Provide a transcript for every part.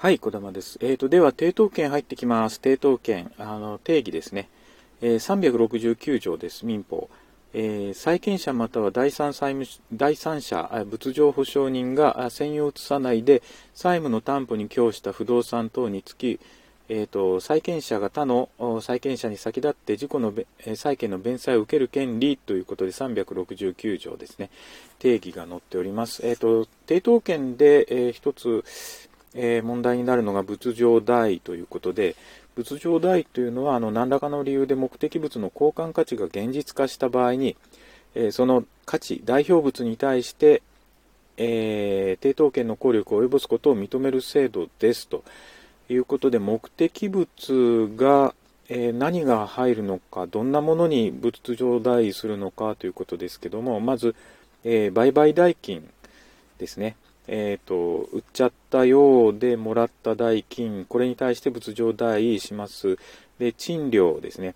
はい、小玉です。えーと、では、抵当権入ってきます。抵当権、あの、定義ですね。えー、369条です、民法。えー、債権者または第三債務第三者、仏上保証人が専用を移さないで、債務の担保に供した不動産等につき、えーと、債権者が他の債権者に先立って自己の債権の弁済を受ける権利ということで369条ですね定義が載っております。えーと、抵当権で、えー、一つえー、問題になるのが仏上代ということで、仏上代というのはあの何らかの理由で目的物の交換価値が現実化した場合に、えー、その価値、代表物に対して、えー、抵当権の効力を及ぼすことを認める制度ですということで、目的物が、え、何が入るのか、どんなものに仏上代するのかということですけども、まず、え売買代金ですね。えーと、売っちゃったようでもらった代金、これに対して仏上代します。で、賃料ですね。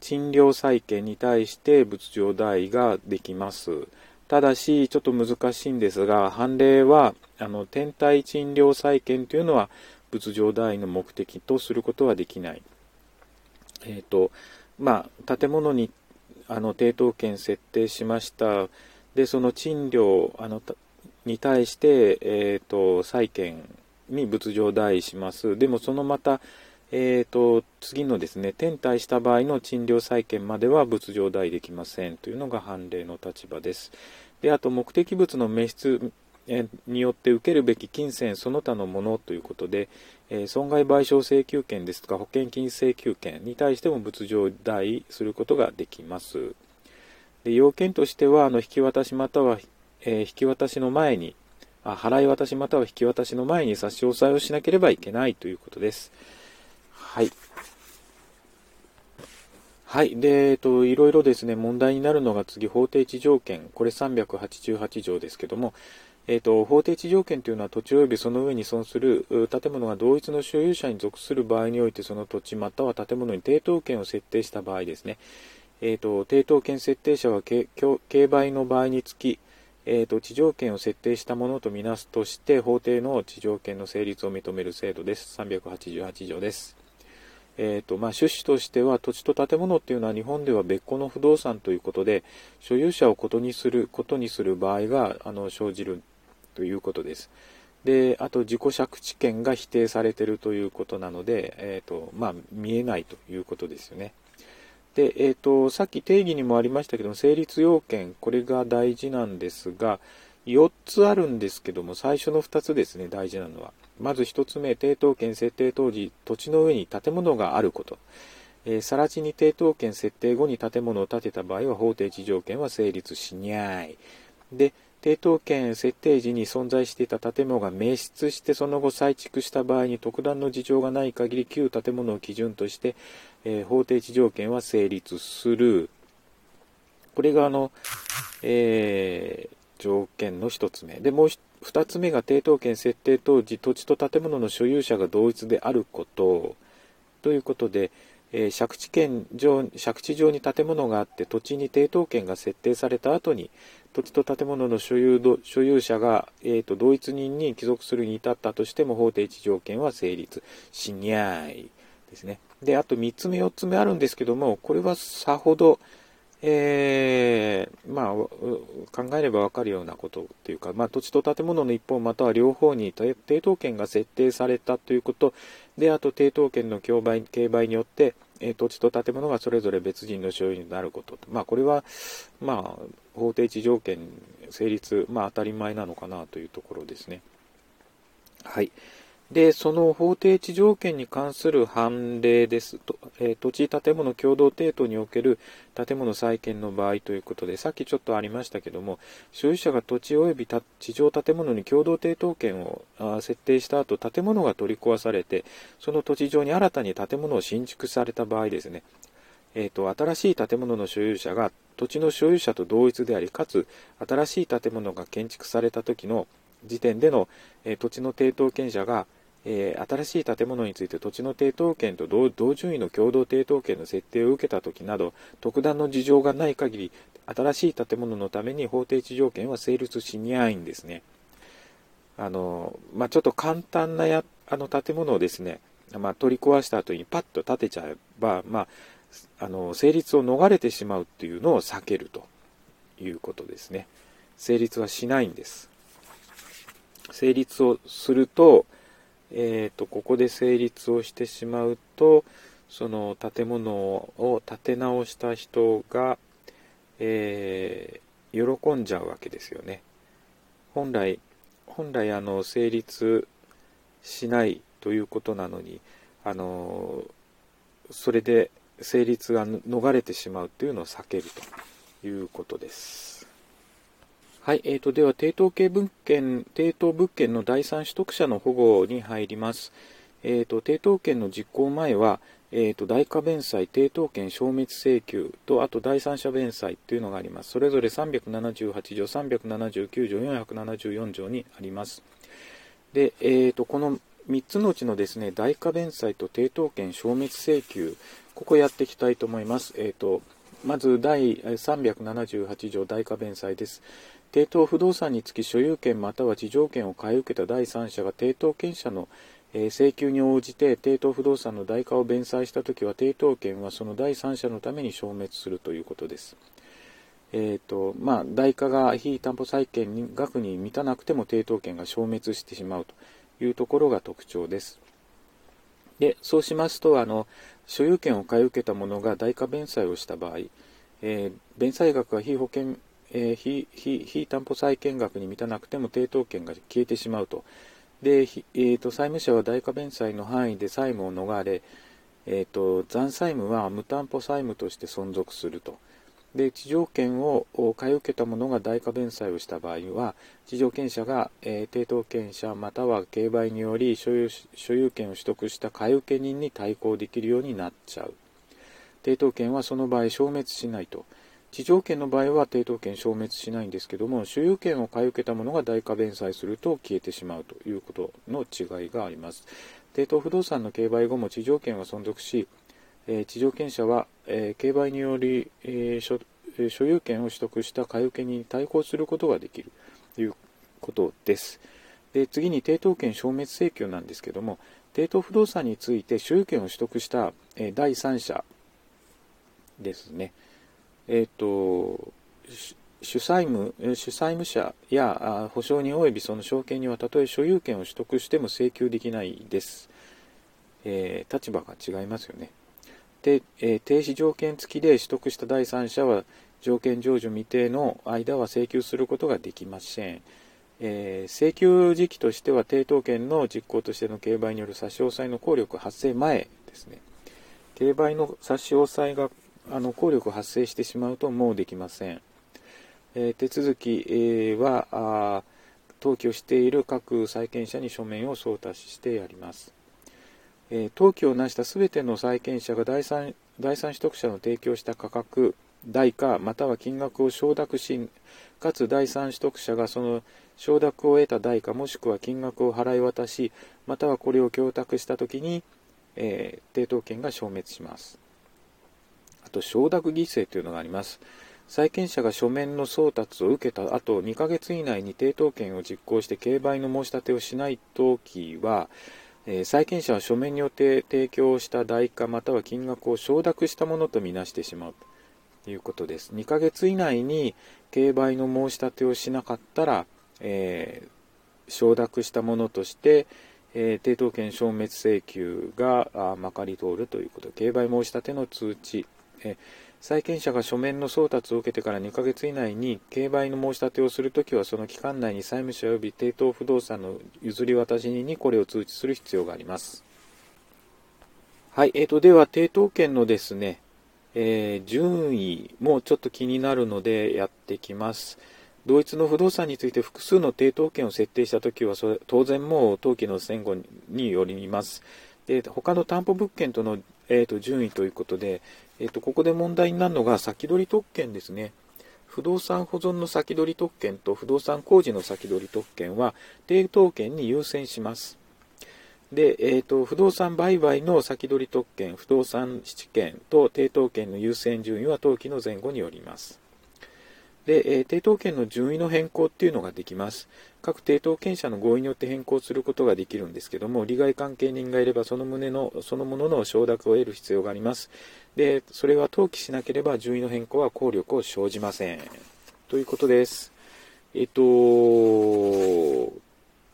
賃料債権に対して仏上代ができます。ただし、ちょっと難しいんですが、判例は、あの、天体賃料債権というのは仏上代の目的とすることはできない。えっ、ー、と、まあ、建物に、あの、抵当権設定しました。で、その賃料、あの、に対して、えーと、債権に仏上代します。でもそのまた、えーと、次のですね、転退した場合の賃料債権までは仏上代できませんというのが判例の立場です。で、あと目的物の滅失によって受けるべき金銭その他のものということで、えー、損害賠償請求権ですとか保険金請求権に対しても仏上代することができます。で要件としてはあの引き渡しまたはえー、引き渡しの前にあ、払い渡しまたは引き渡しの前に差し押さえをしなければいけないということです。はい。はい。で、えっと、いろいろですね、問題になるのが次、法定地条件。これ388条ですけども、えっと、法定地条件というのは土地及びその上に存する建物が同一の所有者に属する場合において、その土地または建物に抵当権を設定した場合ですね。えっと、抵当権設定者は競売の場合につき、えーと、地上権を設定したものとみなすとして法定の地上権の成立を認める制度です。388条です。えーとまあ、趣旨としては土地と建物っていうのは日本では別個の不動産ということで所有者をことにすることにする場合があの生じるということです。であと自己借地権が否定されているということなので、えーとまあ、見えないということですよね。で、えーと、さっき定義にもありましたけども、成立要件、これが大事なんですが、4つあるんですけども、最初の2つですね、大事なのは。まず1つ目、抵当権設定当時、土地の上に建物があること。えー、更地に抵当権設定後に建物を建てた場合は、法定地条件は成立しにゃい。で、抵当権設定時に存在していた建物が滅失してその後再築した場合に特段の事情がない限り旧建物を基準として、えー、法定地条件は成立する。これがあの、えー、条件の1つ目。で、もう2つ目が抵当権設定当時土地と建物の所有者が同一であること。ということで、えー、借地権上借地上に建物があって土地に抵当権が設定された後に土地と建物の所有所有者が、えーと、同一人に帰属するに至ったとしても法定地条件は成立しにゃいですね。で、あと3つ目、4つ目あるんですけども、これはさほど、えー、まあ、考えればわかるようなことっていうか、まあ、土地と建物の一方または両方に抵当権が設定されたということで、あと抵当権の競売競売によって、え土地と建物がそれぞれ別人の所有になること。まあ、これは、まあ、法定地条件成立、まあ、当たり前なのかなというところですね。はい。で、その法定地条件に関する判例です。と、えー、土地建物共同抵当における建物再建の場合ということで、さっきちょっとありましたけども、所有者が土地及び地上建物に共同抵当権を設定した後、建物が取り壊されて、その土地上に新たに建物を新築された場合ですね、えーと、新しい建物の所有者が土地の所有者と同一であり、かつ新しい建物が建築された時の時点での、えー、土地の抵当権者がえー、新しい建物について土地の抵当権と同順位の共同抵当権の設定を受けたときなど、特段の事情がない限り、新しい建物のために法定地条件は成立しにゃいんですね。あの、まあ、ちょっと簡単なやあの建物をですね、まあ、取り壊した後にパッと建てちゃえば、まあ、あの成立を逃れてしまうっていうのを避けるということですね。成立はしないんです。成立をすると、えーと、ここで成立をしてしまうとその建物を建て直した人が、えー、喜んじゃうわけですよね。本来本来あの成立しないということなのにあのそれで成立が逃れてしまうというのを避けるということです。はい、えーと、では、抵当系物件、抵当物件の第三取得者の保護に入ります。えーと、抵当権の実行前は、えーと、代価弁済、抵当権消滅請求と、あと第三者弁済というのがあります。それぞれ378条、379条、474条にあります。で、えーと、この3つのうちのですね、代価弁済と抵当権消滅請求、ここやっていきたいと思います。えーと、まず第378条代価弁済です。抵当不動産につき所有権または地上権を買い受けた第三者が抵当権者の請求に応じて抵当不動産の代価を弁済したときは抵当権はその第三者のために消滅するということです。えーとまあ、代価が非担保債権に額に満たなくても抵当権が消滅してしまうというところが特徴です。でそうしますとあの、所有権を買い受けた者が代価弁済をした場合、えー、弁済額が非保険、えー、非非非担保債権額に満たなくても抵当権が消えてしまうと。で、えーと、債務者は代価弁済の範囲で債務を逃れ、えーと、残債務は無担保債務として存続すると。で地上権を買い受けた者が代価弁済をした場合は地上権者が、えー、抵当権者または競売により所有所有権を取得した買い受け人に対抗できるようになっちゃう。抵当権はその場合消滅しないと。地上権の場合は抵当権消滅しないんですけども所有権を買い受けた者が代価弁済すると消えてしまうということの違いがあります。抵当不動産の競売後も地上権は存続しえ地上権者は、え競売により、え所所有権を取得した買い受けに対抗することができるということです。で次に抵当権消滅請求なんですけども抵当不動産について所有権を取得した、え第三者ですね、えーと、主債務主債務者や保証人及びその証券にはたとえ所有権を取得しても請求できないです、えー、立場が違いますよね。で、えー、停止条件付きで取得した第三者は条件成就未定の間は請求することができません。えー、請求時期としては抵当権の実行としての競売による差し押さえの効力発生前ですね。競売の差し押さえがあの効力発生してしまうともうできません。えー、手続き、えー、は登記をしている各債権者に書面を送達してやります。え登記を成したすべての債権者が第三第三取得者の提供した価格、代価または金額を承諾し、かつ第三取得者がその承諾を得た代価もしくは金額を払い渡し、またはこれを供託したときに、えー、抵当権が消滅します。あと、承諾犠牲というのがあります。債権者が書面の送達を受けた後2ヶ月以内に抵当権を実行して競売の申し立てをしないときは、え債権者は書面によって提供した代価または金額を承諾したものとみなしてしまうということです。2ヶ月以内に競売の申し立てをしなかったら、えー、承諾したものとして、えー、抵当権消滅請求がまかり通るということ、競売申し立ての通知、え債権者が書面の送達を受けてから2ヶ月以内に競売の申し立てをするときはその期間内に債務者及び抵当不動産の譲り渡しにこれを通知する必要があります。はい、えーと、では抵当権のですね、えー、順位もちょっと気になるのでやってきます。同一の不動産について複数の抵当権を設定したときはそれ当然もう登記の前後によります。で他の担保物件との、えーと順位ということで、えっと、ここで問題になるのが先取り特権ですね。不動産保存の先取り特権と不動産工事の先取り特権は抵当権に優先します。で、えーと、不動産売買の先取り特権、不動産質権と抵当権の優先順位は登記の前後によります。で、えー、抵当権の順位の変更っていうのができます。各抵当権者の合意によって変更することができるんですけども、利害関係人がいればその旨の、そのものの承諾を得る必要があります。で、それは登記しなければ順位の変更は効力を生じません。ということです。えっと、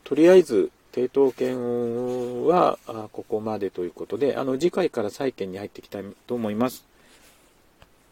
とりあえず、抵当権はここまでということで、あの次回から債権に入っていきたいと思います。